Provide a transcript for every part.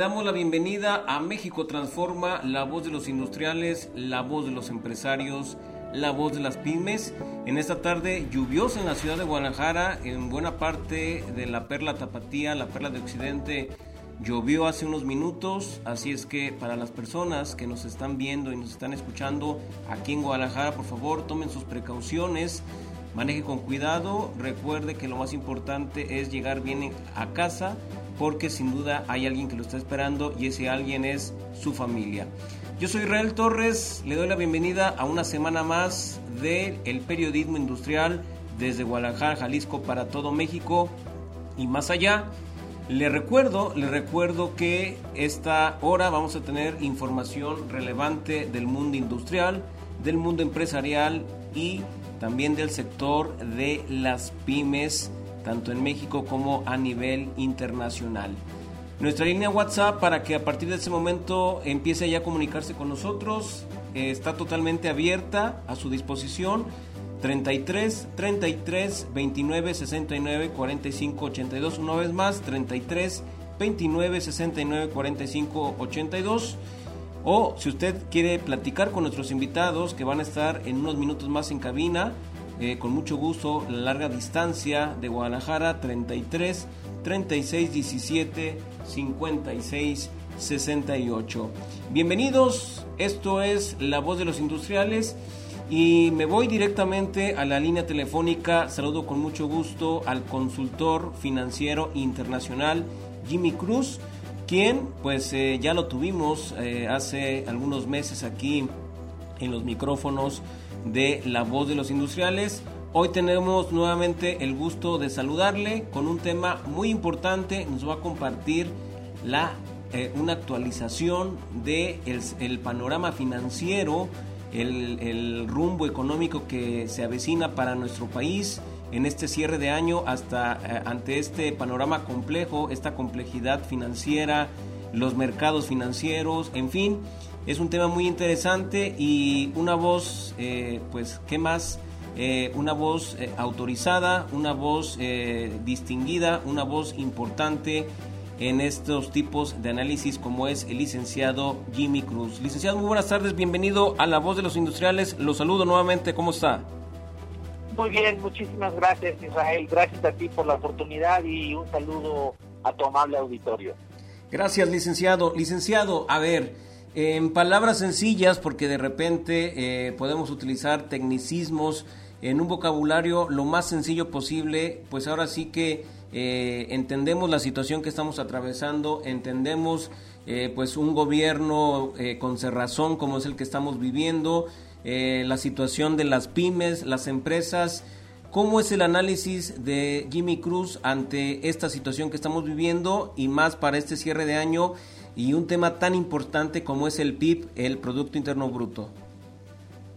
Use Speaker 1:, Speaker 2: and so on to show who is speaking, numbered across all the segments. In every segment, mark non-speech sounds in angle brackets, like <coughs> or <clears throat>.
Speaker 1: damos la bienvenida a México Transforma, la voz de los industriales, la voz de los empresarios, la voz de las pymes. En esta tarde lluviosa en la ciudad de Guadalajara, en buena parte de la Perla Tapatía, la Perla de Occidente, llovió hace unos minutos, así es que para las personas que nos están viendo y nos están escuchando aquí en Guadalajara, por favor tomen sus precauciones. Maneje con cuidado, recuerde que lo más importante es llegar bien a casa porque sin duda hay alguien que lo está esperando y ese alguien es su familia. Yo soy Israel Torres, le doy la bienvenida a una semana más del el periodismo industrial desde Guadalajara, Jalisco para todo México y más allá. Le recuerdo, le recuerdo que esta hora vamos a tener información relevante del mundo industrial, del mundo empresarial y también del sector de las pymes tanto en México como a nivel internacional. Nuestra línea WhatsApp para que a partir de ese momento empiece ya a comunicarse con nosotros eh, está totalmente abierta a su disposición. 33 33 29 69 45 82 una vez más 33 29 69 45 82 o si usted quiere platicar con nuestros invitados que van a estar en unos minutos más en cabina eh, con mucho gusto la larga distancia de Guadalajara 33 36 17 56 68. Bienvenidos, esto es La Voz de los Industriales y me voy directamente a la línea telefónica. Saludo con mucho gusto al consultor financiero internacional Jimmy Cruz, quien pues eh, ya lo tuvimos eh, hace algunos meses aquí en los micrófonos de La Voz de los Industriales. Hoy tenemos nuevamente el gusto de saludarle con un tema muy importante. Nos va a compartir la, eh, una actualización de el, panorama financiero, el, rumbo económico que se avecina para nuestro país en este cierre de año hasta eh, ante este panorama complejo, esta complejidad financiera, los mercados financieros, en fin. Es un tema muy interesante y una voz, eh, pues, ¿qué más? Eh, una voz eh, autorizada, una voz distinguida, una voz importante en estos tipos de análisis como es el licenciado Jimmy Cruz. Licenciado, muy buenas tardes, bienvenido a La Voz de los Industriales. Lo saludo nuevamente, ¿cómo está?
Speaker 2: Muy bien, muchísimas gracias Israel, gracias a ti por la oportunidad y un saludo a tu amable auditorio.
Speaker 1: Gracias, licenciado. Licenciado, a ver, en palabras sencillas, porque de repente eh, podemos utilizar tecnicismos en un vocabulario lo más sencillo posible, pues ahora sí que eh, entendemos la situación que estamos atravesando, entendemos eh, pues un gobierno con cerrazón como es el que estamos viviendo, la situación de las pymes, las empresas. ¿Cómo es el análisis de Jimmy Cruz ante esta situación que estamos viviendo y más para este cierre de año? Y un tema tan importante como es el PIB, el Producto Interno Bruto.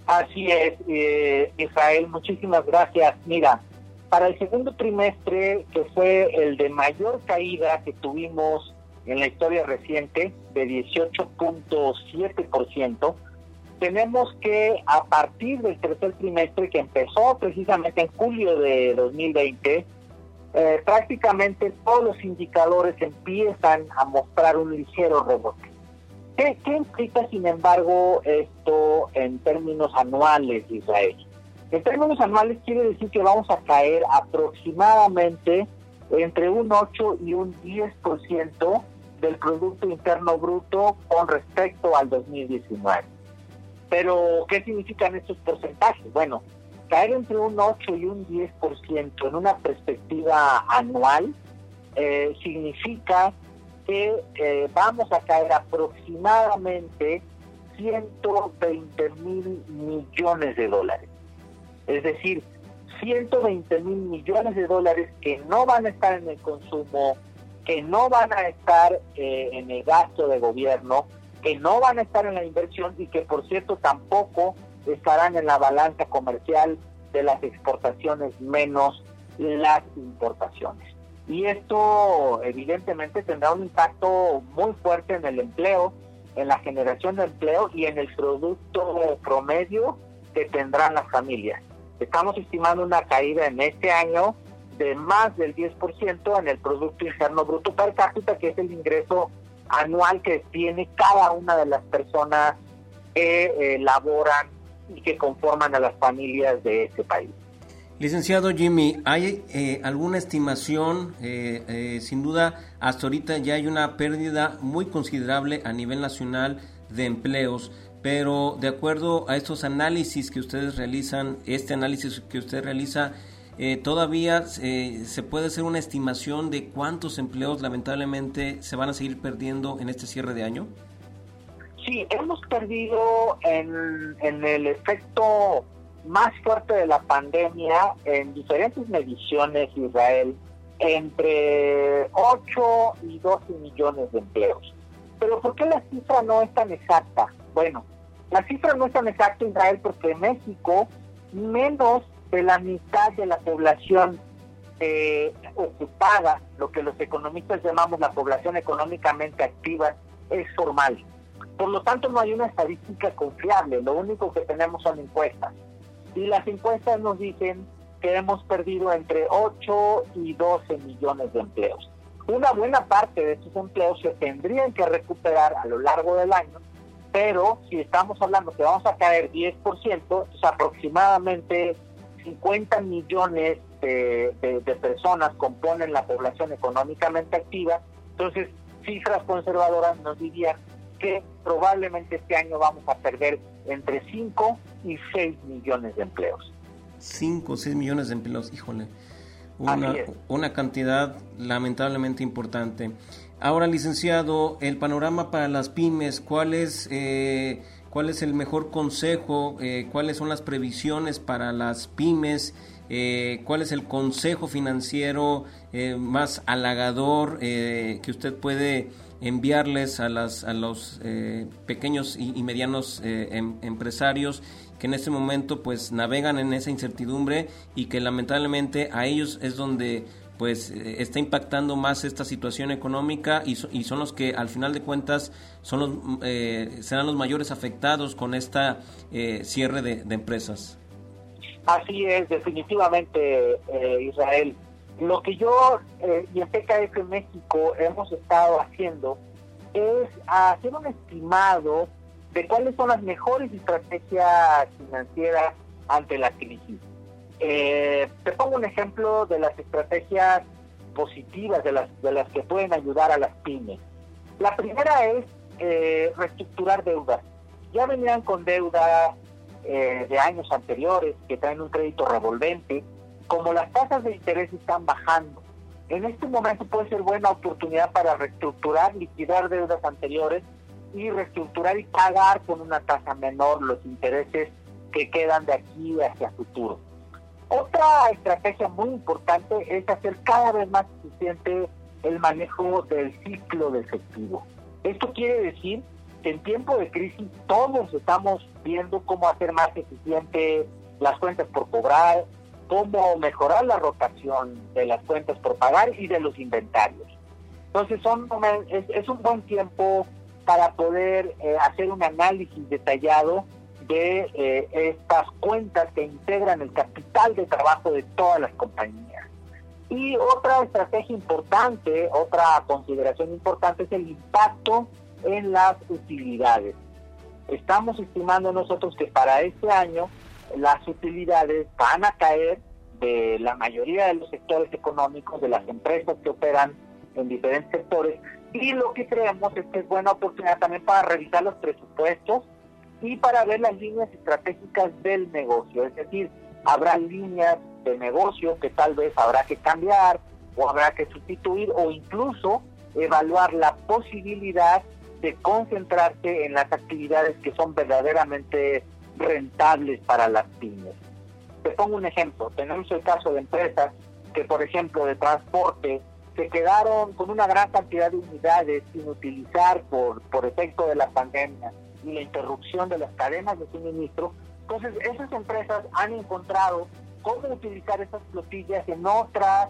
Speaker 2: Así es, eh, Israel, muchísimas gracias. Mira, para el segundo trimestre, que fue el de mayor caída que tuvimos en la historia reciente, de 18.7%, tenemos que a partir del tercer trimestre que empezó precisamente en julio de 2020, eh, prácticamente todos los indicadores empiezan a mostrar un ligero rebote. ¿Qué, ¿Qué, implica, sin embargo, esto en términos anuales, Israel? En términos anuales quiere decir que vamos a caer aproximadamente entre un 8 y un 10% del Producto Interno Bruto con respecto al 2019. Pero, ¿qué significan estos porcentajes? Bueno, caer entre un 8 y un 10% en una perspectiva anual eh, significa que eh, vamos a caer aproximadamente 120 mil millones de dólares. Es decir, 120 mil millones de dólares que no van a estar en el consumo, que no van a estar eh, en el gasto de gobierno, que no van a estar en la inversión y que por cierto tampoco estarán en la balanza comercial de las exportaciones menos las importaciones. Y esto evidentemente tendrá un impacto muy fuerte en el empleo, en la generación de empleo y en el producto promedio que tendrán las familias. Estamos estimando una caída en este año de más del 10% en el Producto Interno Bruto per cápita, que es el ingreso anual que tiene cada una de las personas que eh, laboran y que conforman a las familias de este país.
Speaker 1: Licenciado Jimmy, ¿hay eh, alguna estimación? Eh, sin duda, hasta ahorita ya hay una pérdida muy considerable a nivel nacional de empleos, pero de acuerdo a estos análisis que ustedes realizan, este análisis que usted realiza, eh, todavía eh, se puede hacer una estimación de cuántos empleos lamentablemente se van a seguir perdiendo en este cierre de año?
Speaker 2: Sí, hemos perdido en, en el efecto más fuerte de la pandemia en diferentes mediciones, Israel, entre 8 y 12 millones de empleos. Pero ¿por qué la cifra no es tan exacta? Bueno, la cifra no es tan exacta, Israel, porque México menos de la mitad de la población eh, ocupada, lo que los economistas llamamos la población económicamente activa, es formal. Por lo tanto, no hay una estadística confiable, lo único que tenemos son encuestas. Y las encuestas nos dicen que hemos perdido entre 8 y 12 millones de empleos. Una buena parte de estos empleos se tendrían que recuperar a lo largo del año, pero si estamos hablando que vamos a caer 10%, pues aproximadamente 50 millones de, personas componen la población económicamente activa, entonces cifras conservadoras nos dirían que probablemente este año vamos a perder entre 5 y 6 millones de empleos.
Speaker 1: 5 o 6 millones de empleos, híjole. Una, una cantidad lamentablemente importante. Ahora, licenciado, el panorama para las pymes, ¿cuál es eh, cuál es el mejor consejo, eh, cuáles son las previsiones para las pymes, eh, cuál es el consejo financiero más halagador que usted puede enviarles a, las, a los pequeños y, medianos em, empresarios que en este momento pues navegan en esa incertidumbre y que lamentablemente a ellos es donde pues eh, está impactando más esta situación económica y, y son los que al final de cuentas son los, eh, serán los mayores afectados con esta eh, cierre de, empresas.
Speaker 2: Así es, definitivamente, Israel. Lo que yo y en PKF México hemos estado haciendo es hacer un estimado de cuáles son las mejores estrategias financieras ante la crisis. Eh, te pongo un ejemplo de las estrategias positivas de las, de las que pueden ayudar a las pymes. La primera es eh, reestructurar deudas. Ya venían con deuda eh, de años anteriores que traen un crédito revolvente. Como las tasas de interés están bajando, en este momento puede ser buena oportunidad para reestructurar, liquidar deudas anteriores y reestructurar y pagar con una tasa menor los intereses que quedan de aquí hacia futuro. Otra estrategia muy importante es hacer cada vez más eficiente el manejo del ciclo de efectivo. Esto quiere decir que en tiempo de crisis todos estamos viendo cómo hacer más eficiente las cuentas por cobrar, cómo mejorar la rotación de las cuentas por pagar y de los inventarios. Entonces son, es, un buen tiempo para poder eh, hacer un análisis detallado de eh, estas cuentas que integran el capital de trabajo de todas las compañías. Y otra estrategia importante, otra consideración importante es el impacto en las utilidades. Estamos estimando nosotros que para este año las utilidades van a caer de la mayoría de los sectores económicos, de las empresas que operan en diferentes sectores, y lo que creemos es que es buena oportunidad también para revisar los presupuestos y para ver las líneas estratégicas del negocio. Es decir, habrá líneas de negocio que tal vez habrá que cambiar o habrá que sustituir o incluso evaluar la posibilidad de concentrarse en las actividades que son verdaderamente rentables para las pymes. Te pongo un ejemplo. Tenemos el caso de empresas que, por ejemplo, de transporte, se quedaron con una gran cantidad de unidades sin utilizar por, por efecto de la pandemia y la interrupción de las cadenas de suministro. Entonces, esas empresas han encontrado cómo utilizar esas flotillas en otras,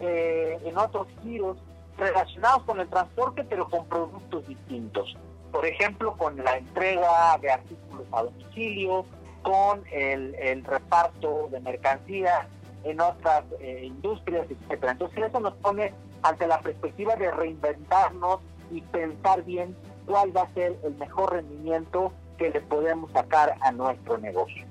Speaker 2: eh, en otros giros relacionados con el transporte, pero con productos distintos. Por ejemplo, con la entrega de artículos a domicilio, con el, reparto de mercancías en otras eh, industrias, etcétera. Entonces eso nos pone ante la perspectiva de reinventarnos y pensar bien cuál va a ser el mejor rendimiento que le podemos sacar a nuestro negocio.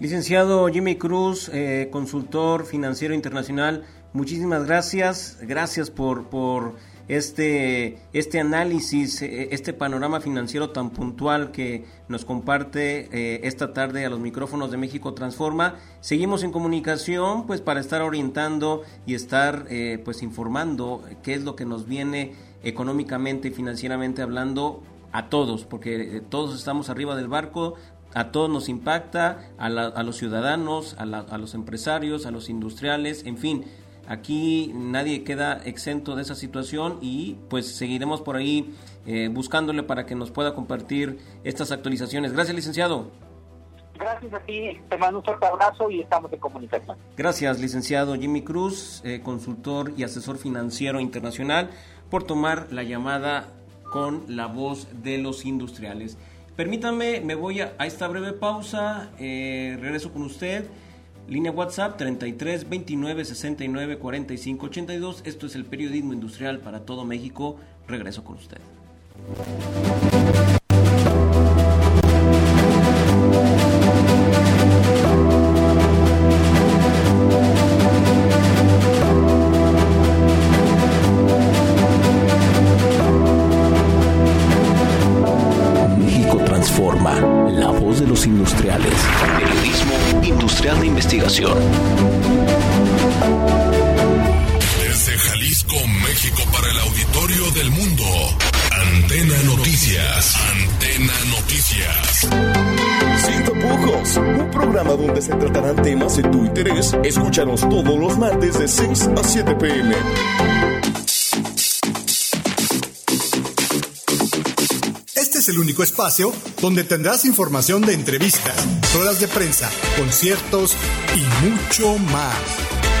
Speaker 1: Licenciado Jimmy Cruz, eh, consultor financiero internacional, muchísimas gracias. Gracias por, por este, este análisis, eh, este panorama financiero tan puntual que nos comparte eh, esta tarde a los micrófonos de México Transforma. Seguimos en comunicación pues para estar orientando y estar pues informando qué es lo que nos viene económicamente y financieramente hablando a todos, porque todos estamos arriba del barco, a todos nos impacta, a, los ciudadanos, a, los empresarios, a los industriales, en fin, aquí nadie queda exento de esa situación y pues seguiremos por ahí eh, buscándole para que nos pueda compartir estas actualizaciones. Gracias, licenciado.
Speaker 2: Gracias a ti, te mando un fuerte abrazo y estamos en comunicación.
Speaker 1: Gracias, licenciado Jimmy Cruz, eh, consultor y asesor financiero internacional, por tomar la llamada con la voz de los industriales. Permítame, me voy a, esta breve pausa, eh, regreso con usted. Línea WhatsApp 33 29 69 45 82. Esto es el periodismo industrial para todo México. Regreso con usted.
Speaker 3: Desde Jalisco, México, para el auditorio del mundo. Antena Noticias. Antena Noticias.
Speaker 4: Sin tapujos, un programa donde se tratarán temas de tu interés. Escúchanos todos los martes de 6 a 7 pm.
Speaker 5: Es el único espacio donde tendrás información de entrevistas, ruedas de prensa, conciertos y mucho más.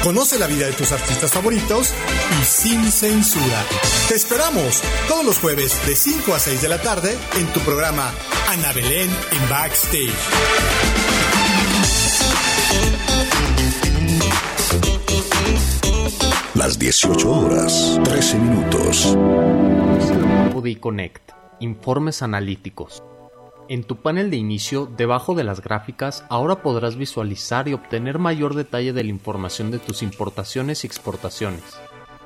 Speaker 5: Conoce la vida de tus artistas favoritos y sin censura. Te esperamos todos los jueves de 5 a 6 de la tarde en tu programa Ana Belén en Backstage.
Speaker 3: Las 18 horas, 13 minutos.
Speaker 6: Connect. Informes analíticos. En tu panel de inicio, debajo de las gráficas, ahora podrás visualizar y obtener mayor detalle de la información de tus importaciones y exportaciones.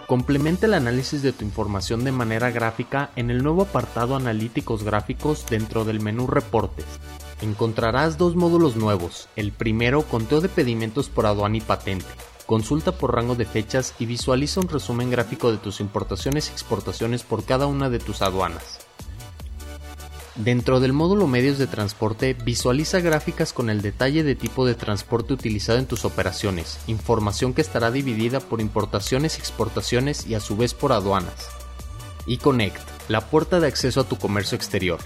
Speaker 6: Complementa el análisis de tu información de manera gráfica en el nuevo apartado Analíticos gráficos dentro del menú Reportes. Encontrarás dos módulos nuevos. El primero, conteo de pedimentos por aduana y patente. Consulta por rango de fechas y visualiza un resumen gráfico de tus importaciones y exportaciones por cada una de tus aduanas. Dentro del módulo medios de transporte, visualiza gráficas con el detalle de tipo de transporte utilizado en tus operaciones, información que estará dividida por importaciones y exportaciones y a su vez por aduanas. eConnect, la puerta de acceso a tu comercio exterior.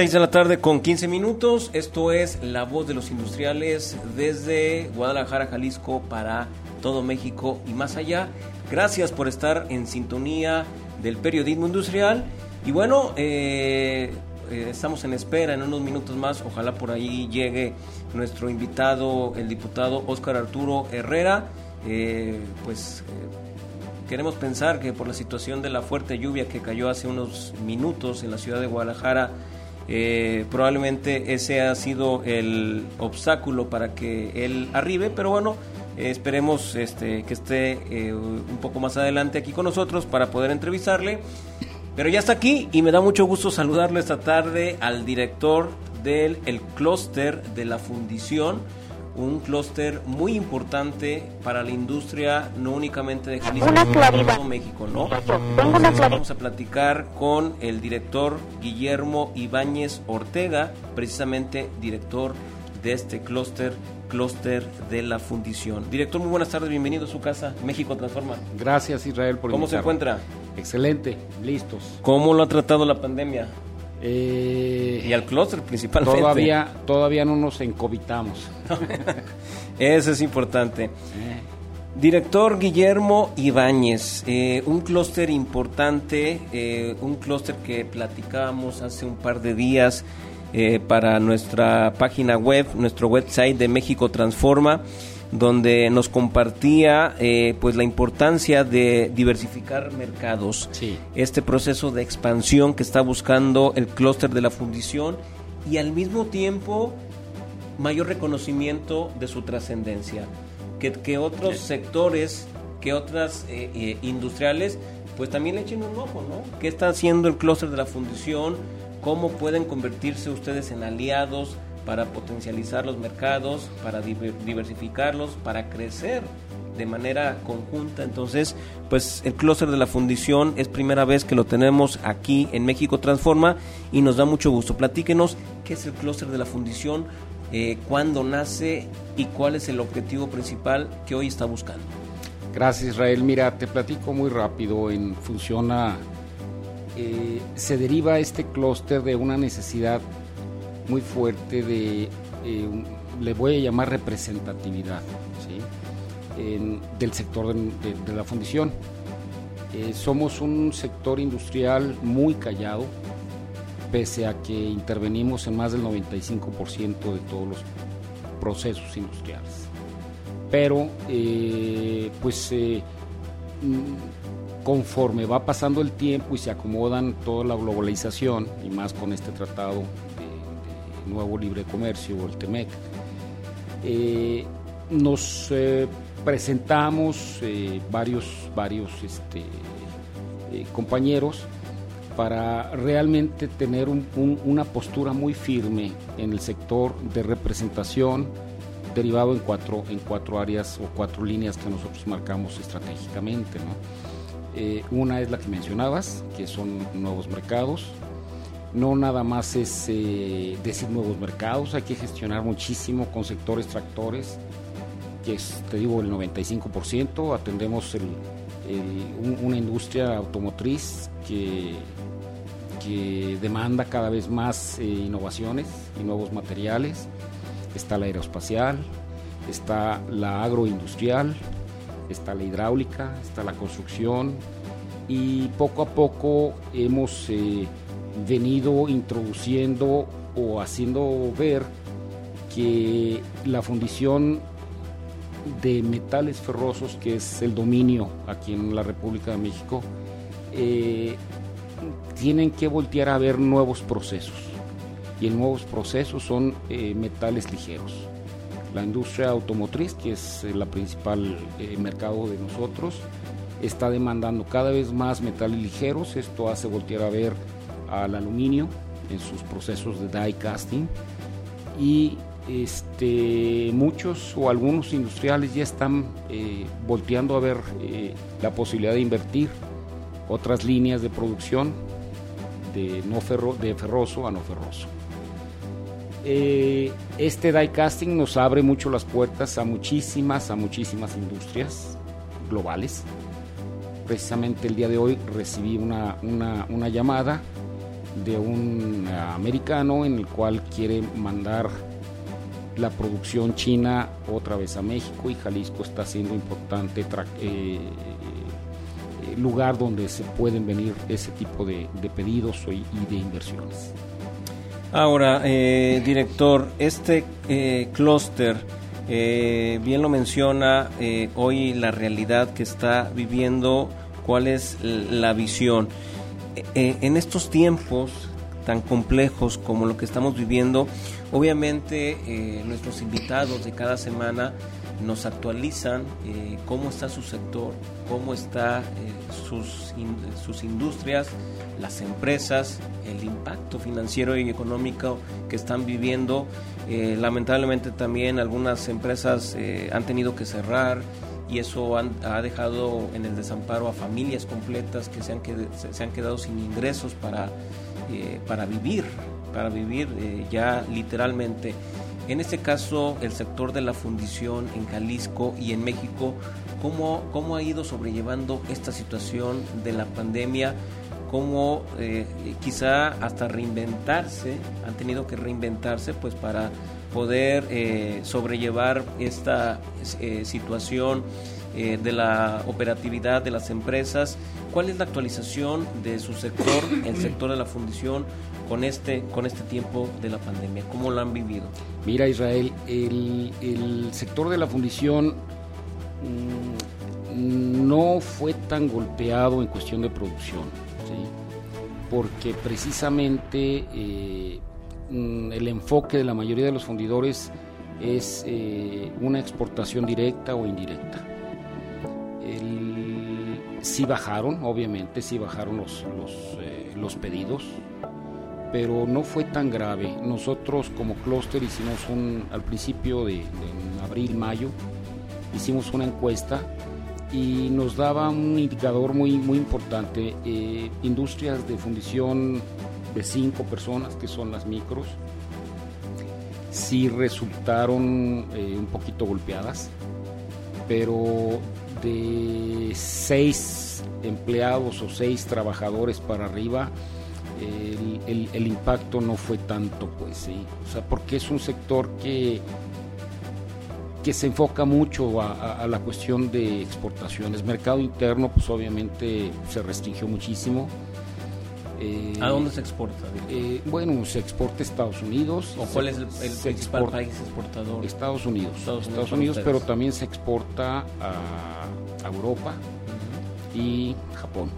Speaker 1: 6 de la tarde con 15 minutos. Esto es La Voz de los Industriales desde Guadalajara, Jalisco para todo México y más allá. Gracias por estar en sintonía del periodismo industrial. Y bueno, eh, eh, estamos en espera en unos minutos más. Ojalá por ahí llegue nuestro invitado, el diputado Óscar Arturo Herrera. Eh, pues queremos pensar que por la situación de la fuerte lluvia que cayó hace unos minutos en la ciudad de Guadalajara, eh, probablemente ese ha sido el obstáculo para que él arribe, pero bueno, esperemos este, que esté eh, un poco más adelante aquí con nosotros para poder entrevistarle. Pero ya está aquí y me da mucho gusto saludarlo esta tarde al director del el clúster de la fundición un clúster muy importante para la industria, no únicamente de Jalisco, sino todo México, ¿no? vamos a platicar con el director Guillermo Ibáñez Ortega, precisamente director de este clúster, clúster de la fundición. Director, muy buenas tardes, bienvenido a su casa, México Transforma.
Speaker 7: Gracias Israel por
Speaker 1: ¿Cómo se encuentra?
Speaker 7: Excelente, listos.
Speaker 1: ¿Cómo lo ha tratado la pandemia?
Speaker 7: Eh,
Speaker 1: y al clúster principalmente.
Speaker 7: Todavía, todavía no nos encovitamos. <laughs>
Speaker 1: Eso es importante. Eh. Director Guillermo Ibáñez, eh, un clúster importante, un clúster que platicábamos hace un par de días para nuestra página web, nuestro website de México Transforma donde nos compartía eh, pues la importancia de diversificar mercados, este proceso de expansión que está buscando el clúster de la fundición y al mismo tiempo mayor reconocimiento de su trascendencia, que, que, otros sectores, que otras eh, eh, industriales, pues también le echen un ojo, ¿no? ¿Qué está haciendo el clúster de la fundición? ¿Cómo pueden convertirse ustedes en aliados? Para potencializar los mercados, para diversificarlos, para crecer de manera conjunta. Entonces, pues el clúster de la fundición es primera vez que lo tenemos aquí en México Transforma y nos da mucho gusto. Platíquenos qué es el clúster de la fundición, eh, cuándo nace y cuál es el objetivo principal que hoy está buscando.
Speaker 7: Gracias Israel. Mira, te platico muy rápido. En Funciona eh, se deriva este clúster de una necesidad muy fuerte de, eh, le voy a llamar representatividad del sector de, la fundición. Eh, somos un sector industrial muy callado, pese a que intervenimos en más del 95% de todos los procesos industriales. Pero, eh, pues, mm, conforme va pasando el tiempo y se acomodan toda la globalización, y más con este tratado Nuevo Libre Comercio o el TEMEC. Eh, nos eh, presentamos eh, varios, varios este, compañeros para realmente tener una postura muy firme en el sector de representación derivado en cuatro, en cuatro áreas o cuatro líneas que nosotros marcamos estratégicamente. una es la que mencionabas, que son nuevos mercados, no nada más es eh, decir nuevos mercados, hay que gestionar muchísimo con sectores tractores, que es, te digo, el 95%, atendemos una industria automotriz que, que demanda cada vez más eh, innovaciones y nuevos materiales, está la aeroespacial, está la agroindustrial, está la hidráulica, está la construcción. Y poco a poco hemos... Eh, venido introduciendo o haciendo ver que la fundición de metales ferrosos, que es el dominio aquí en la República de México, eh, tienen que voltear a ver nuevos procesos. Y el nuevos procesos son eh, metales ligeros. La industria automotriz, que es el principal eh, mercado de nosotros, está demandando cada vez más metales ligeros. Esto hace voltear a ver al aluminio en sus procesos de die casting y este, muchos o algunos industriales ya están eh, volteando a ver eh, la posibilidad de invertir otras líneas de producción de, no ferro, de ferroso a no ferroso. Eh, este die casting nos abre mucho las puertas a muchísimas, a muchísimas industrias globales. Precisamente el día de hoy recibí una, una, una llamada de un americano en el cual quiere mandar la producción china otra vez a México y Jalisco está siendo importante eh, eh, lugar donde se pueden venir ese tipo de, pedidos y de inversiones.
Speaker 1: Ahora, eh, director, este clúster, bien lo menciona hoy la realidad que está viviendo, cuál es la visión. En estos tiempos tan complejos como lo que estamos viviendo, obviamente eh, nuestros invitados de cada semana nos actualizan eh, cómo está su sector, cómo está eh, sus, sus industrias, las empresas, el impacto financiero y económico que están viviendo. lamentablemente también algunas empresas han tenido que cerrar y eso ha dejado en el desamparo a familias completas que se han, se han quedado sin ingresos para eh, para vivir, para vivir eh, ya literalmente. En este caso, el sector de la fundición en Jalisco y en México, ¿cómo, cómo ha ido sobrellevando esta situación de la pandemia? ¿Cómo eh, quizá hasta reinventarse, han tenido que reinventarse pues para poder sobrellevar esta situación? Eh, de la operatividad de las empresas. ¿Cuál es la actualización de su sector, el sector de la fundición, con este, con este tiempo de la pandemia? ¿Cómo lo han vivido?
Speaker 7: Mira, Israel, el, sector de la fundición mm, no fue tan golpeado en cuestión de producción, porque precisamente eh, mm, el enfoque de la mayoría de los fundidores es eh, una exportación directa o indirecta sí bajaron, obviamente, sí bajaron los, eh, los, pedidos, pero no fue tan grave. Nosotros como clúster hicimos un, al principio de, abril, mayo, hicimos una encuesta y nos daba un indicador muy, muy importante. Eh, industrias de fundición de cinco personas, que son las micros, sí resultaron eh, un poquito golpeadas, pero de seis empleados o seis trabajadores para arriba, el, impacto no fue tanto, pues sí. O sea, porque es un sector que, que se enfoca mucho a, la cuestión de exportaciones. Mercado interno, pues obviamente se restringió muchísimo.
Speaker 1: ¿A dónde se exporta?
Speaker 7: Eh, bueno, se exporta a Estados Unidos.
Speaker 1: ¿O cuál es el, principal país exportador?
Speaker 7: Estados Unidos. Estados Unidos, pero también se exporta a Europa y Japón.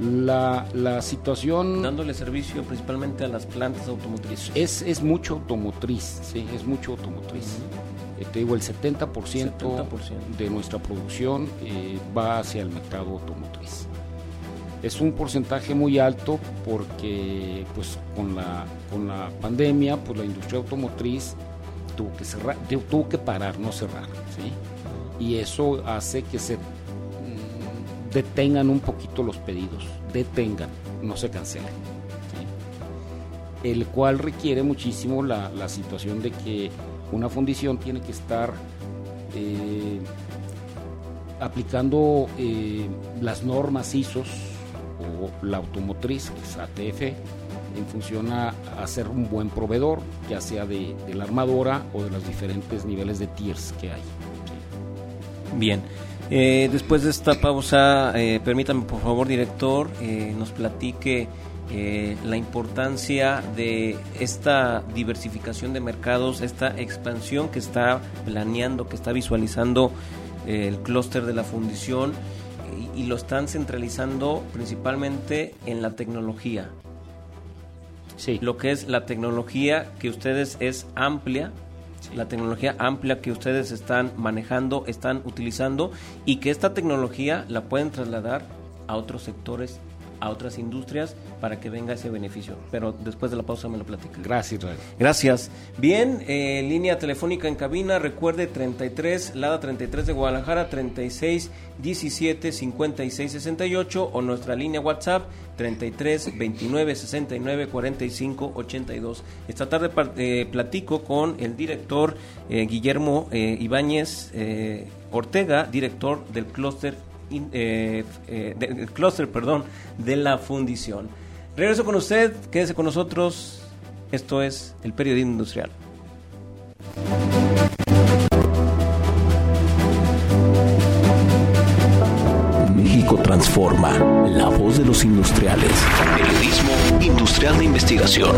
Speaker 7: La, la, situación...
Speaker 1: Dándole servicio principalmente a las plantas automotrices.
Speaker 7: Es, es mucho automotriz, sí, es mucho automotriz. Eh, te digo, el 70%, de nuestra producción eh, va hacia el mercado automotriz. Es un porcentaje muy alto porque pues con la, con la pandemia pues la industria automotriz tuvo que cerrar, tuvo que parar, no cerrar. ¿sí? y eso hace que se detengan un poquito los pedidos, detengan, no se cancelen. El cual requiere muchísimo la, situación de que una fundición tiene que estar eh, aplicando eh, las normas ISOs o la automotriz, que es ATF, en función a, ser un buen proveedor, ya sea de, de la armadora o de los diferentes niveles de tiers que hay.
Speaker 1: Bien. Eh, después de esta pausa, eh, permítame por favor, director, eh, nos platique la importancia de esta diversificación de mercados, esta expansión que está planeando, que está visualizando el clúster de la fundición y, lo están centralizando principalmente en la tecnología. Sí. Lo que es la tecnología que ustedes es amplia, la tecnología amplia que ustedes están manejando, están utilizando y que esta tecnología la pueden trasladar a otros sectores a otras industrias para que venga ese beneficio. Pero después de la pausa me lo platica.
Speaker 7: Gracias, Israel.
Speaker 1: Gracias. Bien, eh, línea telefónica en cabina, recuerde 33, Lada 33 de Guadalajara, 36 17 56 68 o nuestra línea WhatsApp 33 29 69 45 82. Esta tarde eh, platico con el director eh, Guillermo Ibáñez Ortega, director del clúster eh, del clúster, perdón, de la fundición. Regreso con usted, quédese con nosotros. Esto es el periodismo industrial.
Speaker 8: México transforma. La voz de los industriales. Periodismo industrial de investigación.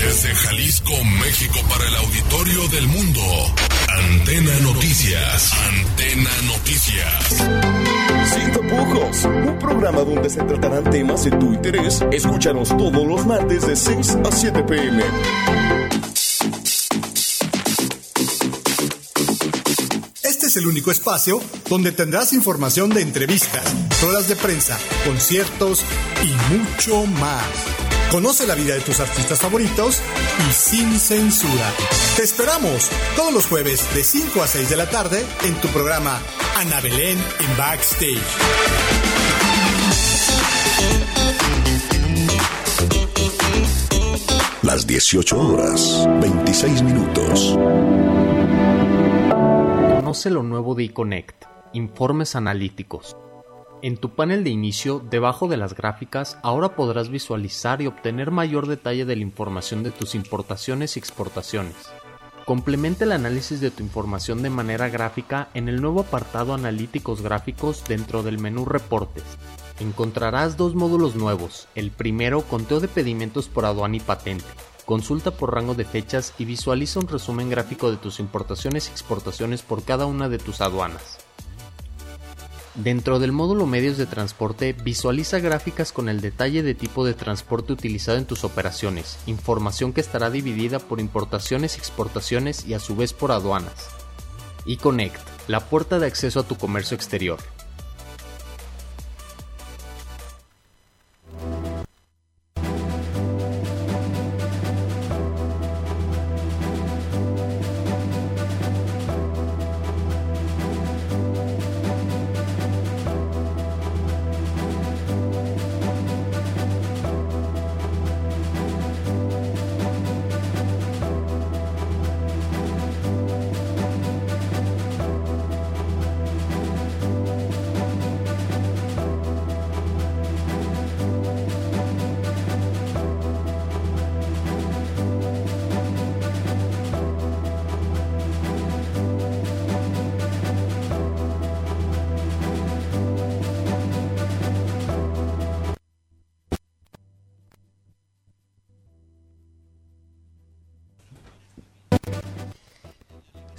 Speaker 3: Desde Jalisco, México, para el auditorio del mundo. Antena Noticias. Antena Noticias.
Speaker 4: Sin tapujos, un programa donde se tratarán temas de tu interés. Escúchanos todos los martes de 6 a 7 pm.
Speaker 5: Este es el único espacio donde tendrás información de entrevistas, ruedas de prensa, conciertos y mucho más. Conoce la vida de tus artistas favoritos y sin censura. Te esperamos todos los jueves de 5 a 6 de la tarde en tu programa Ana Belén en Backstage.
Speaker 3: Las 18 horas, 26 minutos.
Speaker 6: Conoce lo nuevo de eConnect, informes analíticos. En tu panel de inicio, debajo de las gráficas, ahora podrás visualizar y obtener mayor detalle de la información de tus importaciones y exportaciones. Complementa el análisis de tu información de manera gráfica en el nuevo apartado Analíticos gráficos dentro del menú Reportes. Encontrarás dos módulos nuevos. El primero, conteo de pedimentos por aduana y patente. Consulta por rango de fechas y visualiza un resumen gráfico de tus importaciones y exportaciones por cada una de tus aduanas. Dentro del módulo medios de transporte, visualiza gráficas con el detalle de tipo de transporte utilizado en tus operaciones, información que estará dividida por importaciones y exportaciones y a su vez por aduanas. eConnect, la puerta de acceso a tu comercio exterior.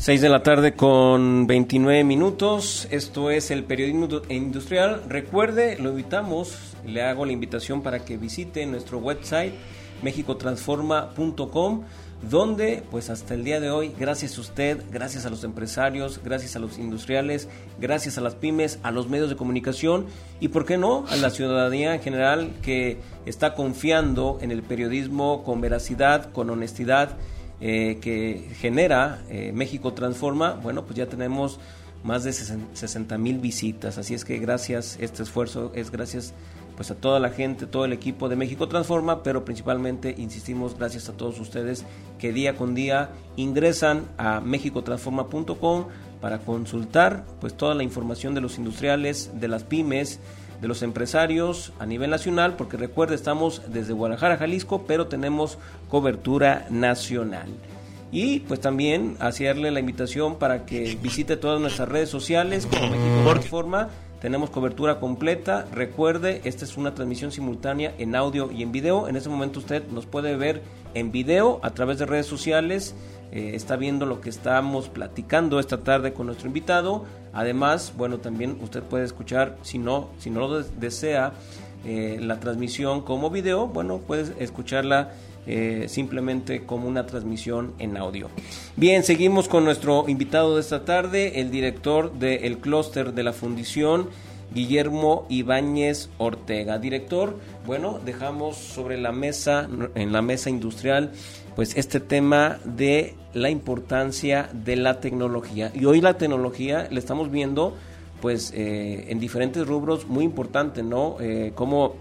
Speaker 1: 6 de la tarde con 29 minutos. Esto es el periodismo industrial. Recuerde, lo invitamos, le hago la invitación para que visite nuestro website mexicotransforma.com donde pues hasta el día de hoy, gracias a usted, gracias a los empresarios, gracias a los industriales, gracias a las pymes, a los medios de comunicación y por qué no a la ciudadanía en general que está confiando en el periodismo con veracidad, con honestidad eh, que genera eh, México Transforma, bueno, pues ya tenemos más de 60 mil visitas. Así es que gracias, este esfuerzo es gracias pues a toda la gente, todo el equipo de México Transforma, pero principalmente, insistimos, gracias a todos ustedes que día con día ingresan a mexicotransforma.com para consultar pues toda la información de los industriales, de las pymes, de los empresarios a nivel nacional, porque recuerde, estamos desde Guadalajara, Jalisco, pero tenemos cobertura nacional. Y pues también hacerle la invitación para que visite todas nuestras redes sociales como México. Tenemos cobertura completa. Recuerde, esta es una transmisión simultánea en audio y en video. En ese momento usted nos puede ver en video a través de redes sociales. Eh, está viendo lo que estamos platicando esta tarde con nuestro invitado. Además, bueno, también usted puede escuchar, si no, si no lo desea, eh, la transmisión como video, bueno, puede escucharla eh, simplemente como una transmisión en audio. Bien, seguimos con nuestro invitado de esta tarde, el director del clúster de la fundición, Guillermo Ibáñez Ortega. Director, bueno, dejamos sobre la mesa, en la mesa industrial, pues este tema de la importancia de la tecnología. Y hoy la tecnología la estamos viendo pues eh, en diferentes rubros muy importante, ¿no? Eh, como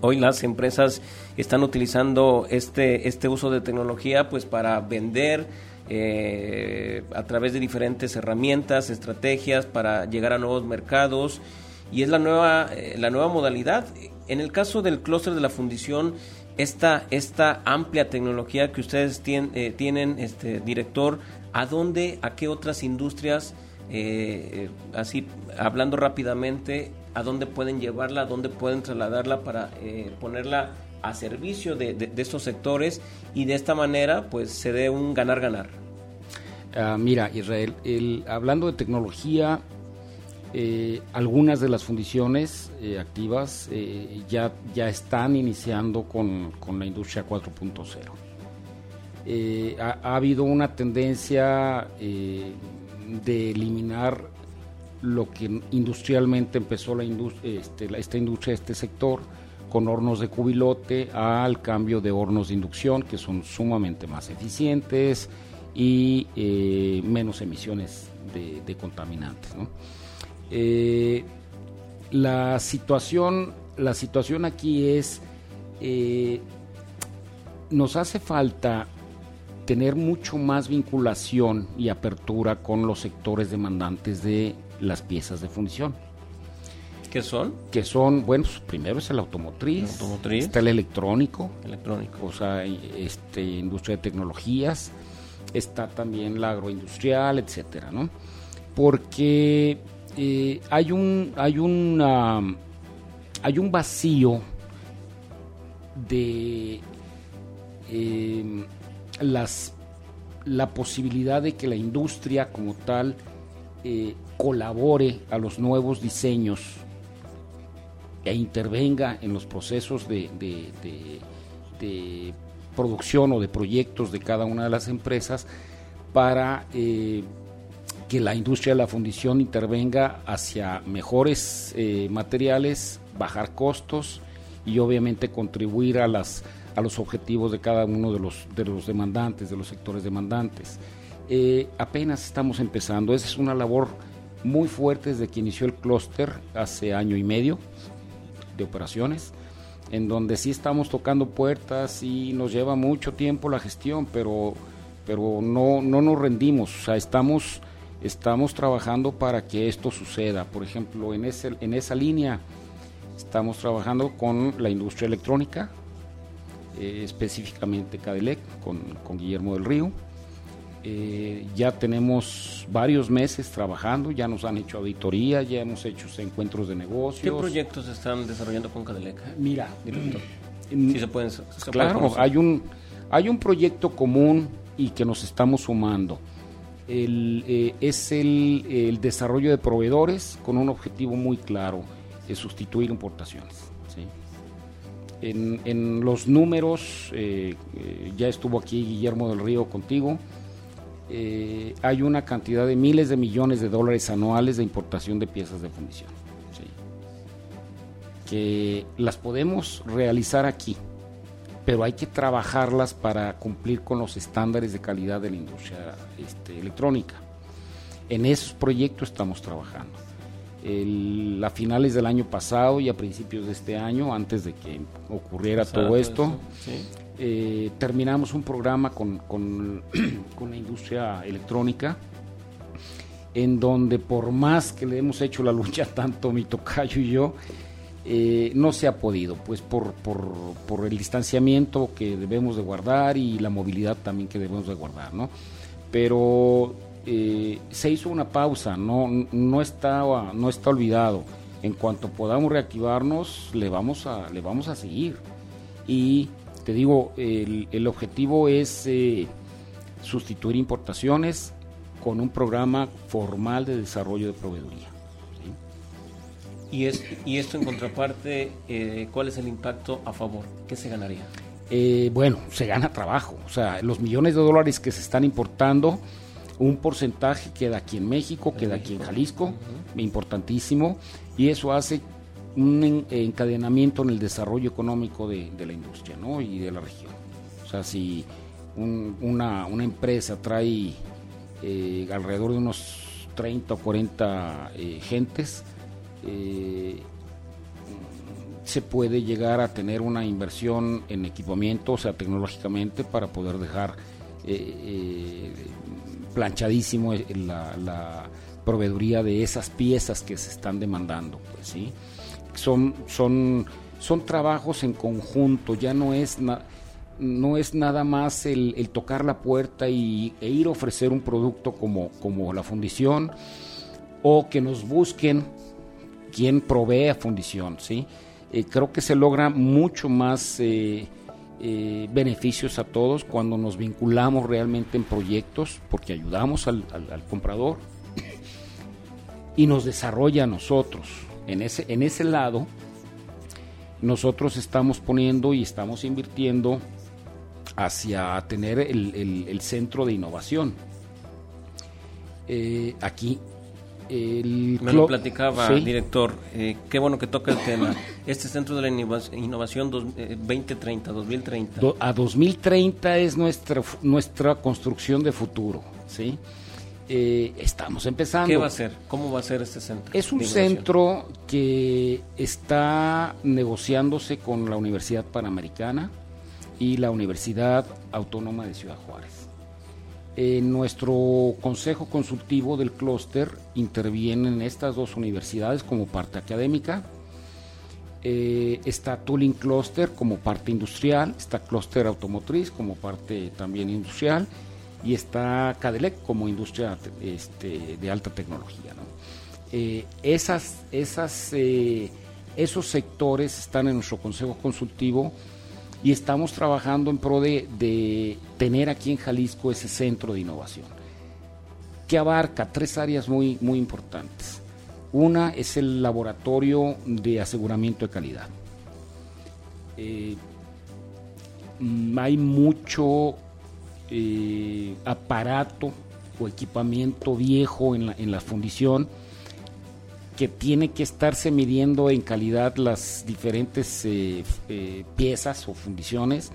Speaker 1: hoy las empresas están utilizando este, este uso de tecnología pues para vender eh, a través de diferentes herramientas, estrategias para llegar a nuevos mercados y es la nueva, eh, la nueva modalidad. En el caso del clúster de la fundición, esta, esta amplia tecnología que ustedes eh, tienen, este director, ¿a dónde, a qué otras industrias, así hablando rápidamente, a dónde pueden llevarla, a dónde pueden trasladarla para ponerla a servicio de, estos sectores y de esta manera pues se dé un ganar-ganar.
Speaker 7: Ah, mira, Israel, el, hablando de tecnología, eh, algunas de las fundiciones eh, activas eh, ya, ya están iniciando con, la industria 4.0. Ha, ha, habido una tendencia de eliminar lo que industrialmente empezó la este, esta industria, este sector, con hornos de cubilote al cambio de hornos de inducción que son sumamente más eficientes y menos emisiones de, contaminantes. Eh, la, situación, la situación aquí es, eh, nos hace falta tener mucho más vinculación y apertura con los sectores demandantes de las piezas de fundición
Speaker 1: ¿Qué son?
Speaker 7: Que son, bueno, pues, primero es el automotriz, está el electrónico,
Speaker 1: electrónico,
Speaker 7: o sea, este, industria de tecnologías, está también la agroindustrial, etcétera, ¿no? Porque hay un, hay un, hay un vacío de em, las la posibilidad de que la industria como tal eh, colabore a los nuevos diseños e intervenga en los procesos de, producción o de proyectos de cada una de las empresas para eh, que la industria de la fundición intervenga hacia mejores eh, materiales, bajar costos y obviamente contribuir a las a los objetivos de cada uno de los de los demandantes, de los sectores demandantes. Eh, apenas estamos empezando, esa es una labor muy fuerte desde que inició el clúster hace año y medio de operaciones, en donde sí estamos tocando puertas y nos lleva mucho tiempo la gestión, pero, pero no, no nos rendimos, o sea, estamos, estamos trabajando para que esto suceda. Por ejemplo, en, ese, en esa línea estamos trabajando con la industria electrónica, eh, específicamente Cadelec, con, con Guillermo del Río eh, ya tenemos varios meses trabajando, ya nos han hecho auditoría, ya hemos hecho encuentros de negocios.
Speaker 1: ¿Qué proyectos están desarrollando con Cadeleca?
Speaker 7: Mira,
Speaker 1: si se pueden,
Speaker 7: claro, hay un hay un proyecto común y que nos estamos sumando. Eh, es el, desarrollo de proveedores con un objetivo muy claro, de sustituir importaciones. En, los números, eh, ya estuvo aquí Guillermo del Río contigo, eh, hay una cantidad de miles de millones de dólares anuales de importación de piezas de fundición. Que las podemos realizar aquí, pero hay que trabajarlas para cumplir con los estándares de calidad de la industria este, electrónica. En esos proyectos estamos trabajando. a finales del año pasado y a principios de este año, antes de que ocurriera todo esto, eh, terminamos un programa con, <clears throat> con, la industria electrónica, en donde por más que le hemos hecho la lucha <laughs> tanto mi tocayo y yo, eh, no se ha podido, pues por, el distanciamiento que debemos de guardar y la movilidad también que debemos de guardar, ¿no? Pero eh, se hizo una pausa, no, no, está, no está olvidado. En cuanto podamos reactivarnos, le vamos a, le vamos a seguir. Y te digo, el, objetivo es eh, sustituir importaciones con un programa formal de desarrollo de proveeduría.
Speaker 1: Y, es, y esto en contraparte, eh, ¿cuál es el impacto a favor? ¿Qué se ganaría?
Speaker 7: Eh, bueno, se gana trabajo. O sea, los millones de dólares que se están importando, un porcentaje queda aquí en México, queda aquí en Jalisco, importantísimo, y eso hace un encadenamiento en el desarrollo económico de, la industria ¿no? y de la región. O sea, si una, empresa trae eh, alrededor de unos 30 o 40 eh, gentes, eh, se puede llegar a tener una inversión en equipamiento, o sea, tecnológicamente, para poder dejar planchadísimo la, la, proveeduría de esas piezas que se están demandando, pues sí. Son, son, son trabajos en conjunto, ya no es no es nada más el, tocar la puerta y, e ir a ofrecer un producto como, como la fundición o que nos busquen quien provee a fundición, ¿sí? Eh, creo que se logra mucho más eh, eh, beneficios a todos cuando nos vinculamos realmente en proyectos porque ayudamos al, comprador y nos desarrolla a nosotros. En ese, en ese lado, nosotros estamos poniendo y estamos invirtiendo hacia tener el, centro de innovación. Eh,
Speaker 1: me lo platicaba, director. Eh, qué bueno que toca el tema. Este centro de la innovación 2030, 2030.
Speaker 7: Eh, a 2030 es nuestra nuestra construcción de futuro, ¿sí? Eh, estamos empezando.
Speaker 1: ¿Qué va a ser? ¿Cómo va a ser este centro?
Speaker 7: Es un centro que está negociándose con la Universidad Panamericana y la Universidad Autónoma de Ciudad Juárez. En nuestro consejo consultivo del clúster intervienen estas dos universidades como parte académica. Eh, está Tooling Cluster como parte industrial, está Cluster Automotriz como parte también industrial y está Cadelec como industria este, de alta tecnología. Eh, eh, esos sectores están en nuestro consejo consultivo y estamos trabajando en pro de, tener aquí en Jalisco ese centro de innovación que abarca tres áreas muy, muy importantes. Una es el laboratorio de aseguramiento de calidad. Eh, hay mucho eh, aparato o equipamiento viejo en la, en la fundición que tiene que estarse midiendo en calidad las diferentes eh, eh, piezas o fundiciones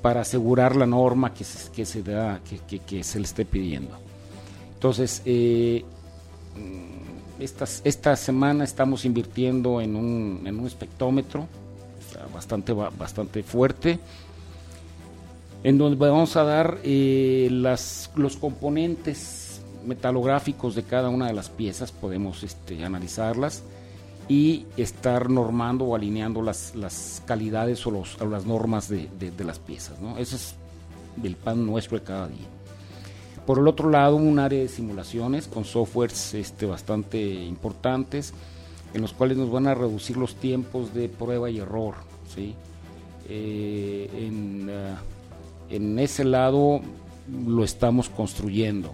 Speaker 7: para asegurar la norma que se, da, que, se le esté pidiendo. Entonces, eh, mm, esta semana estamos invirtiendo en un, en un espectrómetro bastante, bastante fuerte, en donde vamos a dar las, los componentes metalográficos de cada una de las piezas, podemos este, analizarlas y estar normando o alineando las, las calidades o, los, las normas de, las piezas. ¿no? Ese es el pan nuestro de cada día. Por el otro lado, un área de simulaciones con softwares este, bastante importantes, en los cuales nos van a reducir los tiempos de prueba y error. ¿sí? Eh, en, ah, en ese lado lo estamos construyendo.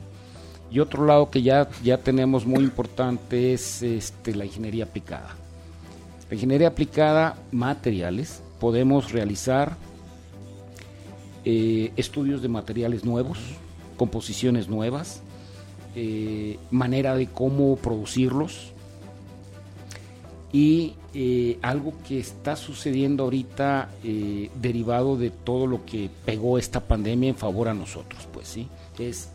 Speaker 7: Y otro lado que ya, ya tenemos muy importante es este, la ingeniería aplicada. La ingeniería aplicada, materiales, podemos realizar eh, estudios de materiales nuevos, composiciones nuevas, eh, manera de cómo producirlos y eh, algo que está sucediendo ahorita derivado de todo lo que pegó esta pandemia en favor a nosotros, pues sí, es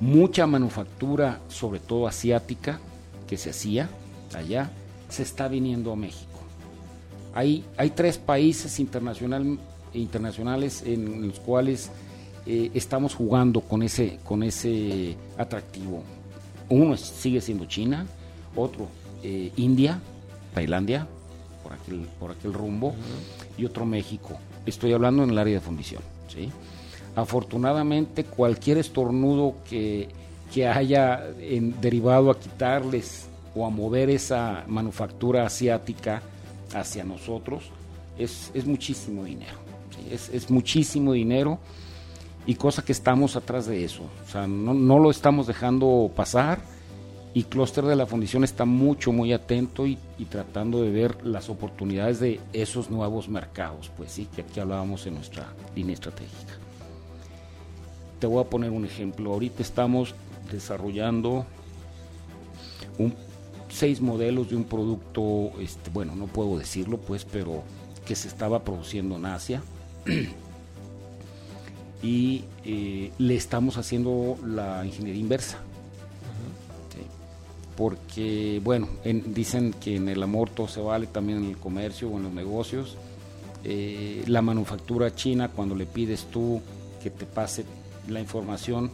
Speaker 7: mucha manufactura, sobre todo asiática, que se hacía allá, se está viniendo a México. Hay, hay tres países internacional, internacionales en los cuales eh, estamos jugando con ese, con ese atractivo. Uno sigue siendo China, otro eh, India, Tailandia, por aquel, por aquel rumbo, y otro México. Estoy hablando en el área de fundición. ¿sí? Afortunadamente, cualquier estornudo que, haya derivado a quitarles o a mover esa manufactura asiática hacia nosotros es, muchísimo dinero. Es, muchísimo dinero y cosa que estamos atrás de eso. O sea, no, lo estamos dejando pasar y Clúster de la Fundición está mucho, muy atento y, tratando de ver las oportunidades de esos nuevos mercados. Pues sí, que aquí hablábamos en nuestra línea estratégica. Te voy a poner un ejemplo. Ahorita estamos desarrollando un, seis modelos de un producto, este, bueno, no puedo decirlo pues, pero que se estaba produciendo en Asia. <clears throat> y eh, le estamos haciendo la ingeniería inversa. Porque, bueno, dicen que en el amor todo se vale, también en el comercio o en los negocios. Eh, la manufactura china, cuando le pides tú que te pase la información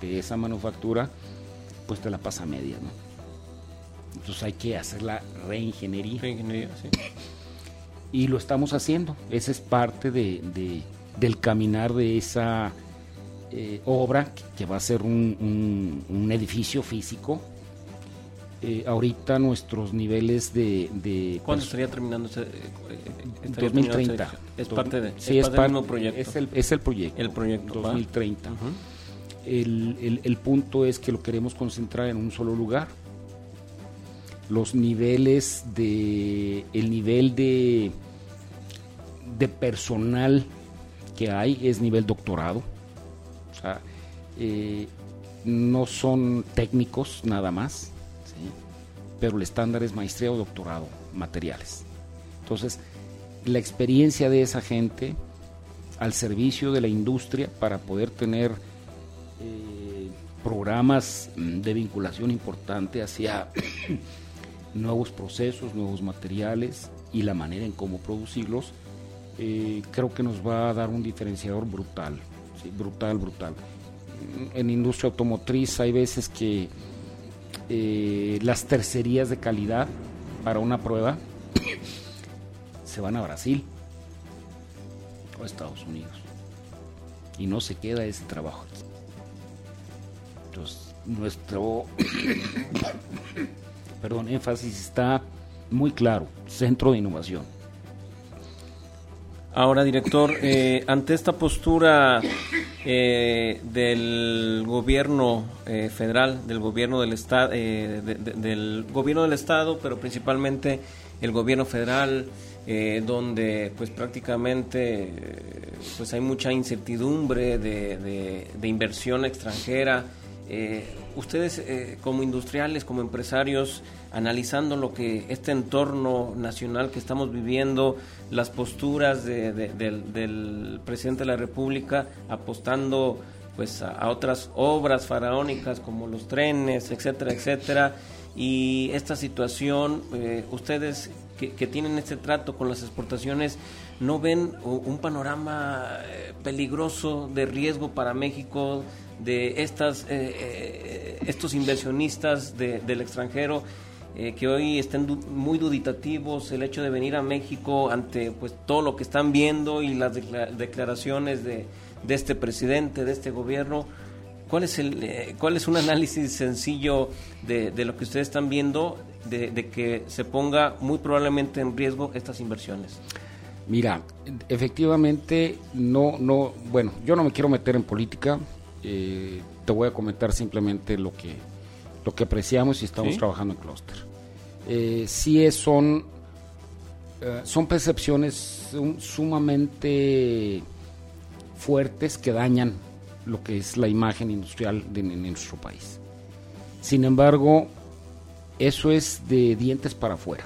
Speaker 7: de esa manufactura, pues te la pasa a media, ¿no? Entonces hay que hacer la reingeniería.
Speaker 1: Reingeniería, sí.
Speaker 7: Y lo estamos haciendo. Esa es parte de, de- del caminar de esa eh, obra que va a ser un, un- un edificio físico. Eh, ahorita nuestros niveles de... de
Speaker 1: ¿Cuándo estaría terminando ese, eh, eh, estaría
Speaker 7: 2030.
Speaker 1: terminando ese- Es parte de,
Speaker 7: Sí,
Speaker 1: es
Speaker 7: es
Speaker 1: parte del proyecto.
Speaker 7: Es el, es el proyecto.
Speaker 1: El proyecto, va.
Speaker 7: 2030. el, el- el punto es que lo queremos concentrar en un solo lugar. Los niveles de. El nivel de. de personal que hay es nivel doctorado. O sea, eh, no son técnicos nada más. Pero el estándar es maestría o doctorado, materiales. Entonces, la experiencia de esa gente al servicio de la industria para poder tener eh, programas mm, de vinculación importante hacia <clears throat> nuevos procesos, nuevos materiales y la manera en cómo producirlos, eh, creo que nos va a dar un diferenciador brutal, brutal, brutal. En industria automotriz hay veces que eh, las tercerías de calidad para una prueba <coughs> se van a Brasil o Estados Unidos y no se queda ese trabajo aquí. Entonces, nuestro <coughs> perdón, énfasis está muy claro, centro de innovación.
Speaker 1: Ahora, director, eh, ante esta postura eh, del gobierno eh, federal, del gobierno del estado, del gobierno del estado, pero principalmente el gobierno federal, eh, donde pues prácticamente eh, pues hay mucha incertidumbre de, de- de inversión extranjera. Eh, ustedes eh, como industriales, como empresarios, analizando lo que este entorno nacional que estamos viviendo, las posturas de- de- del, del presidente de la República apostando pues a, a otras obras faraónicas como los trenes, etcétera, etcétera, y esta situación, eh, ustedes que, que tienen este trato con las exportaciones, ¿no ven un panorama eh, peligroso de riesgo para México de estas eh, eh, estos inversionistas de- del extranjero eh, que hoy estén muy duditativos el hecho de venir a México ante pues todo lo que están viendo y las decla- declaraciones de, de este presidente de este gobierno ¿Cuál es, el, ¿Cuál es un análisis sencillo de, de lo que ustedes están viendo de, de que se ponga muy probablemente en riesgo estas inversiones?
Speaker 7: Mira, efectivamente, no, no, bueno, yo no me quiero meter en política, eh, te voy a comentar simplemente lo que, lo que apreciamos y estamos
Speaker 1: Sí.
Speaker 7: trabajando en Cluster. Eh, sí es, son, eh, son percepciones sum- sumamente fuertes que dañan lo que es la imagen industrial de, en nuestro país. Sin embargo, eso es de dientes para afuera.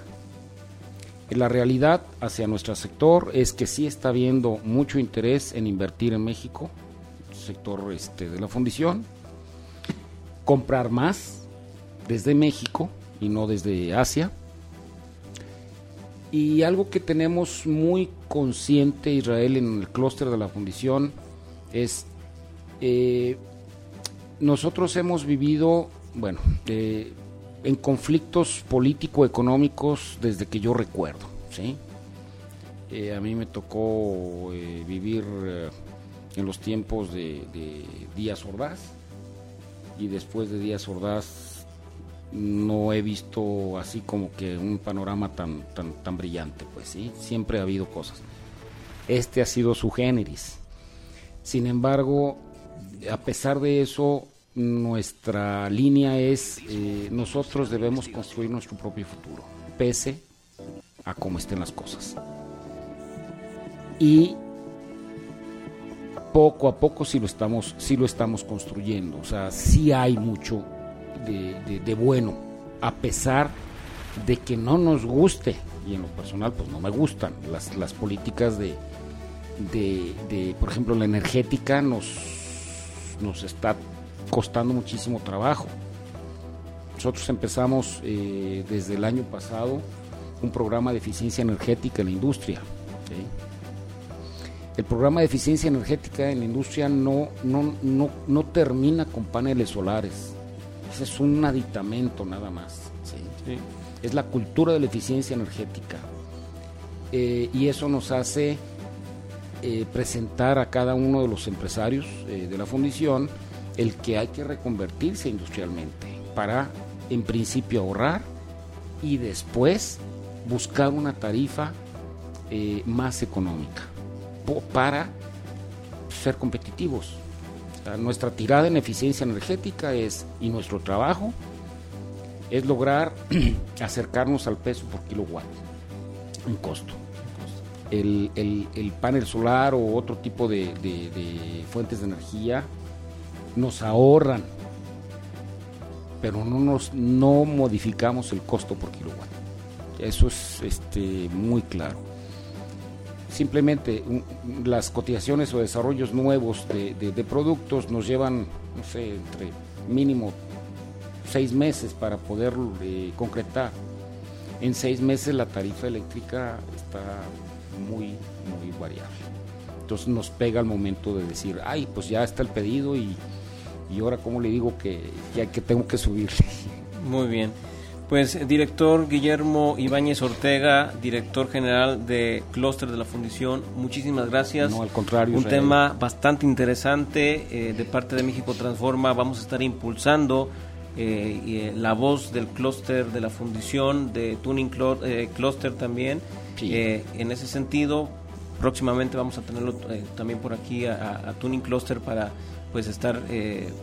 Speaker 7: La realidad hacia nuestro sector es que sí está habiendo mucho interés en invertir en México, sector este, de la fundición, comprar más desde México y no desde Asia. Y algo que tenemos muy consciente Israel en el clúster de la fundición es eh, nosotros hemos vivido, bueno, eh, en conflictos político-económicos desde que yo recuerdo, ¿sí? Eh, a mí me tocó eh, vivir eh, en los tiempos de, de Díaz Ordaz y después de Díaz Ordaz no he visto así como que un panorama tan, tan, tan brillante, pues sí, siempre ha habido cosas. Este ha sido su géneris. Sin embargo, a pesar de eso, nuestra línea es eh, nosotros debemos construir nuestro propio futuro, pese a cómo estén las cosas. Y poco a poco sí lo estamos, sí lo estamos construyendo. O sea, sí hay mucho de, de- bueno, a pesar de que no nos guste, y en lo personal pues no me gustan, las, las políticas de, de, de, por ejemplo, la energética nos, nos está costando muchísimo trabajo. Nosotros empezamos eh, desde el año pasado un programa de eficiencia energética en la industria. ¿sí? el programa de eficiencia energética en la industria no, no, no, no termina con paneles solares. Ese es un aditamento nada más. Es la cultura de la eficiencia energética. Eh, y eso nos hace eh, presentar a cada uno de los empresarios eh, de la fundición el que hay que reconvertirse industrialmente para, en principio, ahorrar y después buscar una tarifa más económica para ser competitivos. nuestra tirada en eficiencia energética es, y nuestro trabajo es lograr <clears throat> acercarnos al peso por kilowatt en costo. El, panel solar o otro tipo de, fuentes de energía nos ahorran, pero no, nos, no modificamos el costo por kilowatt. Eso es este, muy claro simplemente las cotizaciones o desarrollos nuevos de, productos nos llevan, no sé, entre mínimo seis meses para poder eh, concretar. En seis meses la tarifa eléctrica está muy, muy variable. Entonces nos pega el momento de decir, ay, pues ya está el pedido y, y ahora cómo le digo que ya que tengo que subirle.
Speaker 1: Muy bien. Pues director Guillermo Ibáñez Ortega, director general de Clúster de la Fundición, muchísimas gracias.
Speaker 7: No, al contrario.
Speaker 1: Un tema bastante interesante eh, de parte de México Transforma. Vamos a estar impulsando eh, eh, la voz del clúster de la Fundición, de Tuning Cluster también. en ese sentido, próximamente vamos a tenerlo también por aquí a, a Tuning Cluster para pues estar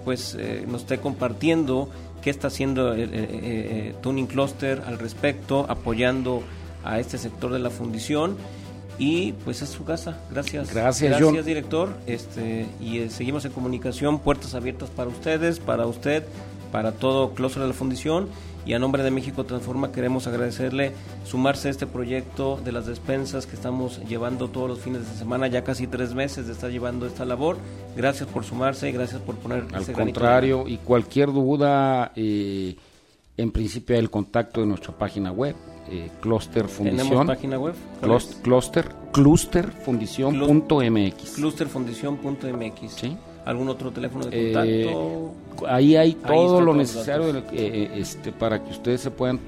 Speaker 1: pues nos esté compartiendo qué está haciendo el, eh, Tuning Cluster al respecto, apoyando a este sector de la fundición y pues es su casa. Gracias.
Speaker 7: Gracias,
Speaker 1: Gracias, director. Este y eh, seguimos en comunicación, puertas abiertas para ustedes, para usted, para todo Cluster de la fundición y a nombre de México Transforma queremos agradecerle sumarse a este proyecto de las despensas que estamos llevando todos los fines de semana, ya casi tres meses de estar llevando esta labor. Gracias por sumarse y gracias por poner
Speaker 7: Al contrario, y cualquier duda, eh, en principio el contacto de nuestra página web, eh, Cluster Fundición.
Speaker 1: ¿Tenemos página web?
Speaker 7: Cluster, clusterfundición.mx.
Speaker 1: Clusterfundición.mx. Sí algún otro teléfono de contacto.
Speaker 7: Eh, ahí hay todo lo necesario eh, eh, este, para que ustedes se puedan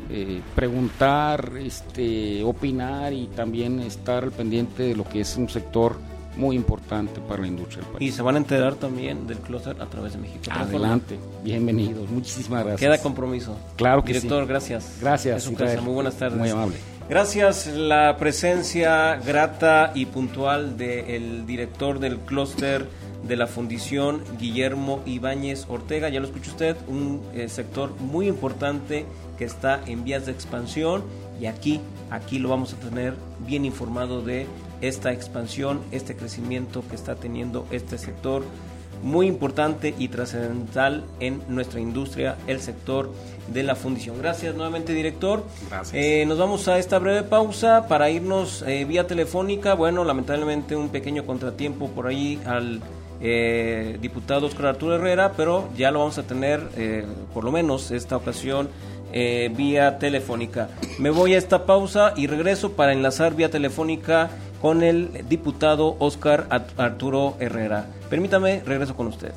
Speaker 7: preguntar, este, opinar y también estar al pendiente de lo que es un sector muy importante para la industria del país.
Speaker 1: Y se van a enterar también del clúster a través de México.
Speaker 7: Adelante, bienvenidos, muchísimas gracias.
Speaker 1: Queda compromiso.
Speaker 7: Claro que
Speaker 1: Director, gracias.
Speaker 7: Gracias.
Speaker 1: Muy buenas tardes.
Speaker 7: Muy amable.
Speaker 1: Gracias la presencia grata y puntual del director del clúster de la Fundición Guillermo Ibáñez Ortega. Ya lo escucha usted, un eh, sector muy importante que está en vías de expansión y aquí, aquí lo vamos a tener bien informado de esta expansión, este crecimiento que está teniendo este sector muy importante y trascendental en nuestra industria, el sector de la fundición. Gracias nuevamente, director.
Speaker 7: Gracias.
Speaker 1: Eh, nos vamos a esta breve pausa para irnos eh, vía telefónica. Bueno, lamentablemente un pequeño contratiempo por ahí al eh, diputado Oscar Arturo Herrera, pero ya lo vamos a tener, eh, por lo menos esta ocasión, eh, vía telefónica. Me voy a esta pausa y regreso para enlazar vía telefónica con el diputado Oscar Arturo Herrera. Permítame, regreso con usted.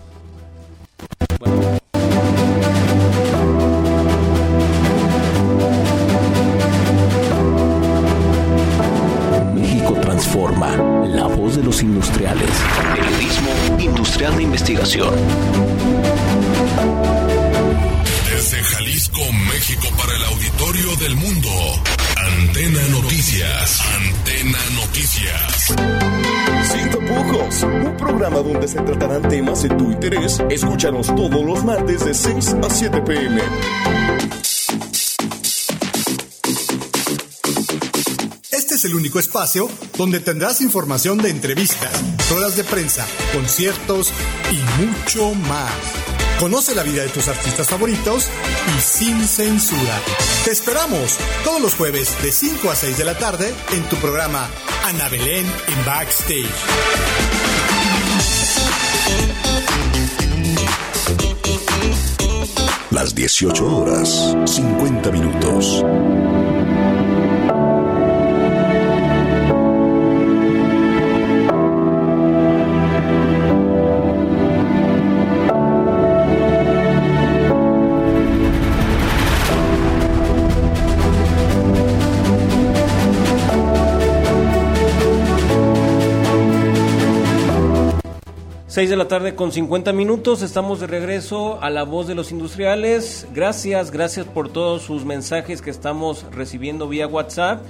Speaker 8: México transforma la voz de los industriales Industrial de Investigación.
Speaker 3: Desde Jalisco, México, para el auditorio del mundo. Antena Noticias. Antena Noticias.
Speaker 4: Sin tapujos, un programa donde se tratarán temas de tu interés. Escúchanos todos los martes de 6 a 7 pm.
Speaker 5: El único espacio donde tendrás información de entrevistas, ruedas de prensa, conciertos y mucho más. Conoce la vida de tus artistas favoritos y sin censura. Te esperamos todos los jueves de 5 a 6 de la tarde en tu programa Ana Belén en Backstage.
Speaker 3: Las 18 horas, 50 minutos.
Speaker 1: 6 de la tarde con 50 minutos, estamos de regreso a la voz de los industriales. Gracias, gracias por todos sus mensajes que estamos recibiendo vía WhatsApp.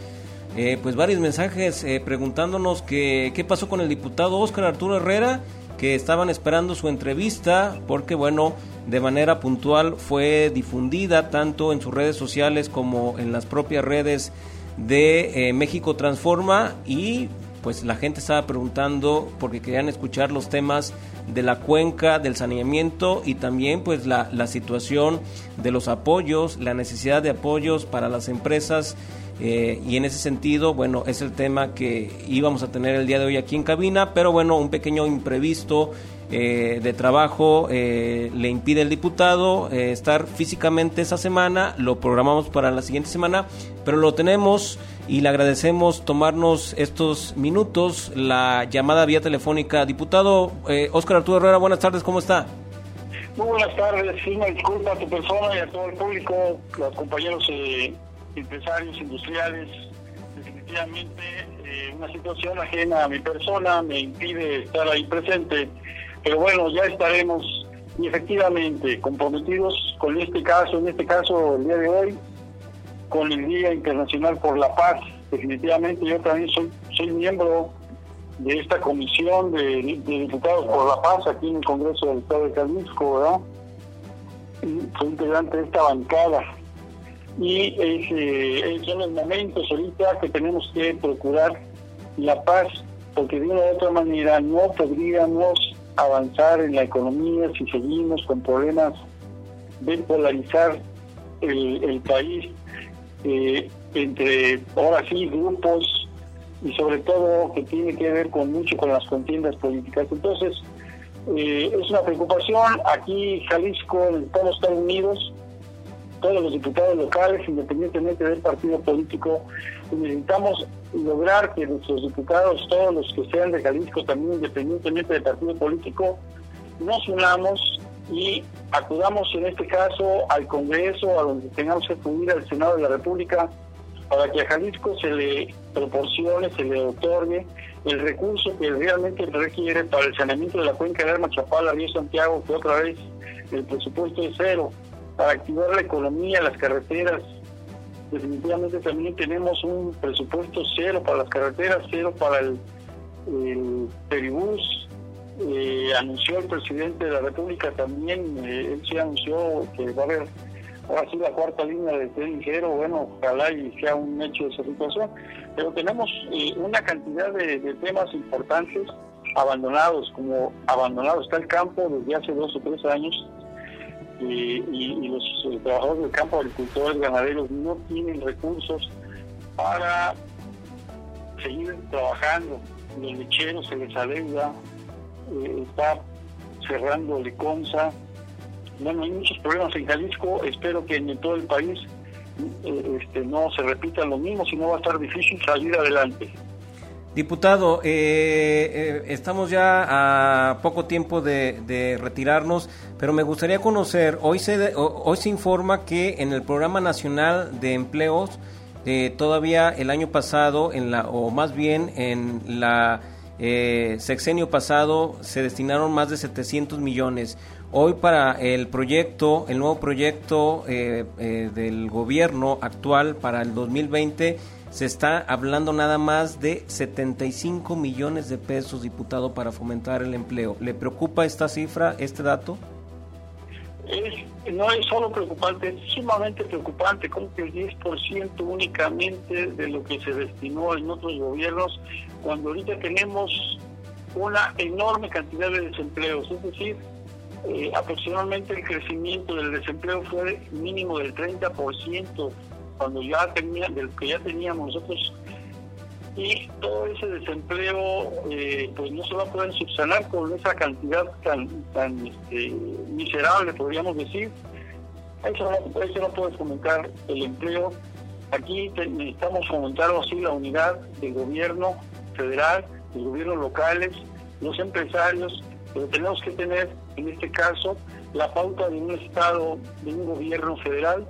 Speaker 1: Eh, pues varios mensajes eh, preguntándonos que, qué pasó con el diputado Óscar Arturo Herrera, que estaban esperando su entrevista porque bueno, de manera puntual fue difundida tanto en sus redes sociales como en las propias redes de eh, México Transforma y pues la gente estaba preguntando porque querían escuchar los temas de la cuenca, del saneamiento y también pues la, la situación de los apoyos, la necesidad de apoyos para las empresas eh, y en ese sentido, bueno, es el tema que íbamos a tener el día de hoy aquí en cabina, pero bueno, un pequeño imprevisto eh, de trabajo eh, le impide al diputado estar físicamente esa semana, lo programamos para la siguiente semana, pero lo tenemos y le agradecemos tomarnos estos minutos, la llamada vía telefónica. Diputado eh, Óscar Arturo Herrera, buenas tardes, ¿cómo está?
Speaker 9: Muy buenas tardes, sí, me disculpa a tu persona y a todo el público, los compañeros eh, empresarios, industriales. Definitivamente eh, una situación ajena a mi persona me impide estar ahí presente, pero bueno, ya estaremos y efectivamente comprometidos con este caso, en este caso el día de hoy, con el Día Internacional por la Paz. Definitivamente yo también soy, miembro de esta comisión de, diputados por la paz aquí en el Congreso del Estado de Jalisco, ¿verdad? soy integrante de esta bancada. Y es, eh, son los momentos ahorita que tenemos que procurar la paz, porque de una u otra manera no podríamos avanzar en la economía si seguimos con problemas de polarizar el, el país eh, entre ahora sí grupos y sobre todo que tiene que ver con mucho con las contiendas políticas. Entonces, eh, es una preocupación. Aquí Jalisco necesitamos estar unidos, todos los diputados locales, independientemente del partido político, necesitamos lograr que nuestros diputados, todos los que sean de Jalisco, también independientemente del partido político, nos unamos y acudamos en este caso al Congreso, a donde tengamos que acudir al Senado de la República, para que a Jalisco se le proporcione, se le otorgue el recurso que realmente requiere para el saneamiento de la cuenca de Arma Chapala, Río Santiago, que otra vez el presupuesto es cero, para activar la economía, las carreteras. Definitivamente también tenemos un presupuesto cero para las carreteras, cero para el, el peribús, eh, anunció el presidente de la República también, eh, él se anunció que va a haber ahora sí la cuarta línea de tren ligero, bueno, ojalá y sea un hecho de esa situación, pero tenemos eh, una cantidad de, temas importantes abandonados, como abandonado está el campo desde hace dos o tres años, y, los trabajadores del campo, agricultores, ganaderos, no tienen recursos para seguir trabajando, los lecheros se les adeuda, eh, está cerrando Leconza. Bueno, hay muchos problemas en Jalisco, espero que en todo el país eh, este, no se repita lo mismo, si no va a estar difícil salir adelante.
Speaker 1: Diputado, eh, estamos ya a poco tiempo de, retirarnos, pero me gustaría conocer, hoy se, hoy se informa que en el Programa Nacional de Empleos, todavía el año pasado, en la, o más bien en la eh, sexenio pasado se destinaron más de 700 millones. Hoy para el proyecto, el nuevo proyecto eh, eh, del gobierno actual para el 2020, se está hablando nada más de 75 millones de pesos, diputado, para fomentar el empleo. ¿Le preocupa esta cifra, este dato?
Speaker 9: no es solo preocupante, es sumamente preocupante, como que el 10% únicamente de lo que se destinó en otros gobiernos cuando ahorita tenemos una enorme cantidad de desempleos, es decir, eh, aproximadamente el crecimiento del desempleo fue mínimo del 30% cuando ya tenía, del que ya teníamos nosotros. Y todo ese desempleo eh, pues no se va a poder subsanar con esa cantidad tan tan este, miserable podríamos decir. Eso no, eso no puede fomentar el empleo. Aquí necesitamos fomentar así la unidad del gobierno federal, los gobiernos locales, los empresarios, pero tenemos que tener en este caso la pauta de un Estado, de un gobierno federal,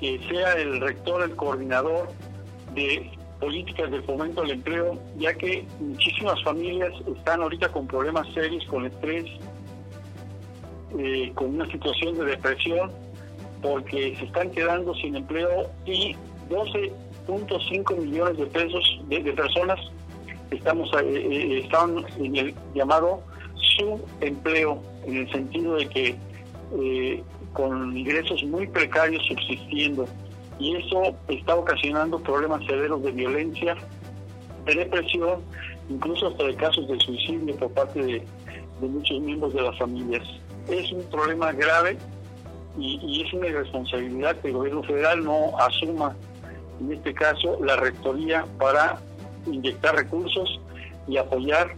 Speaker 9: que sea el rector, el coordinador de políticas de fomento al empleo, ya que muchísimas familias están ahorita con problemas serios, con estrés, eh, con una situación de depresión, porque se están quedando sin empleo y 12.5 millones de pesos de, personas estamos eh, eh, están en el llamado subempleo, en el sentido de que con ingresos muy precarios subsistiendo y eso está ocasionando problemas severos de violencia, de depresión, incluso hasta de casos de suicidio por parte de, muchos miembros de las familias. Es un problema grave y, es una irresponsabilidad que el gobierno federal no asuma, en este caso, la rectoría para inyectar recursos y apoyar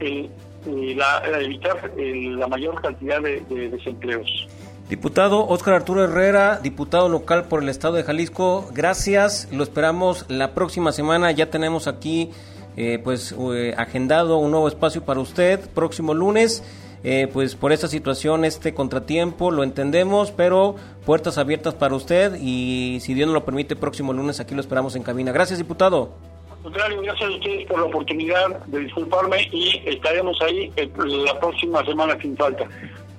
Speaker 9: eh, la, evitar la mayor cantidad de desempleos.
Speaker 1: Diputado Óscar Arturo Herrera, diputado local por el estado de Jalisco, gracias, lo esperamos la próxima semana, ya tenemos aquí eh, pues eh, agendado un nuevo espacio para usted, próximo lunes, eh, pues por esta situación, este contratiempo, lo entendemos, pero puertas abiertas para usted y si Dios nos lo permite, próximo lunes aquí lo esperamos en cabina. Gracias, diputado.
Speaker 9: Al contrario, gracias a ustedes por la oportunidad de disculparme y estaremos ahí la próxima semana sin falta.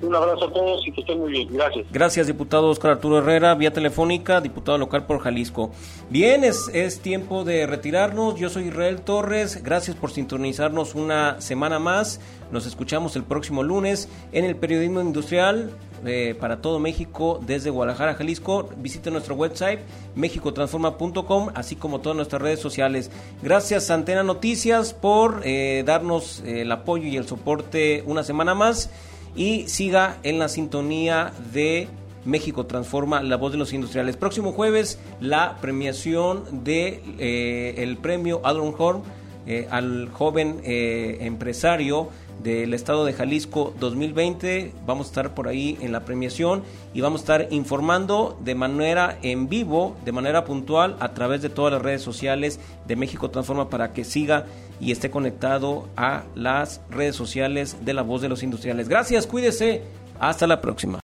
Speaker 9: Un abrazo a todos y que estén muy bien. Gracias.
Speaker 1: Gracias, diputado Oscar Arturo Herrera, vía telefónica, diputado local por Jalisco. Bien, es, es tiempo de retirarnos. Yo soy Israel Torres. Gracias por sintonizarnos una semana más. Nos escuchamos el próximo lunes en el periodismo industrial eh, para todo México desde Guadalajara, Jalisco. Visite nuestro website mexicotransforma.com, así como todas nuestras redes sociales. Gracias Antena Noticias por eh, darnos eh, el apoyo y el soporte una semana más y siga en la sintonía de México Transforma, la voz de los industriales. Próximo jueves, la premiación de eh, el premio Adron Horn eh, al joven eh, empresario del estado de Jalisco 2020. Vamos a estar por ahí en la premiación y vamos a estar informando de manera en vivo, de manera puntual, a través de todas las redes sociales de México Transforma para que siga y esté conectado a las redes sociales de la voz de los industriales. Gracias, cuídese. Hasta la próxima.